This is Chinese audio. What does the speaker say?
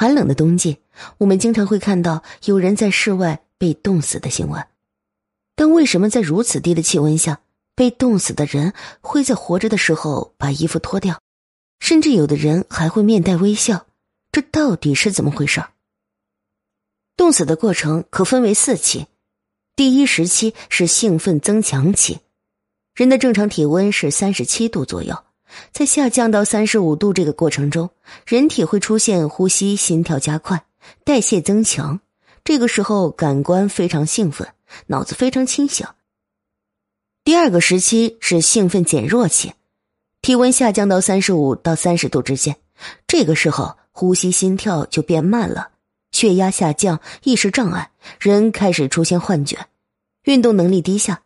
寒冷的冬季，我们经常会看到有人在室外被冻死的新闻。但为什么在如此低的气温下，被冻死的人会在活着的时候把衣服脱掉，甚至有的人还会面带微笑？这到底是怎么回事？冻死的过程可分为四期，第一时期是兴奋增强期，人的正常体温是三十七度左右。在下降到三十五度这个过程中，人体会出现呼吸、心跳加快、代谢增强。这个时候，感官非常兴奋，脑子非常清醒。第二个时期是兴奋减弱期，体温下降到三十五到三十度之间。这个时候，呼吸、心跳就变慢了，血压下降，意识障碍，人开始出现幻觉，运动能力低下。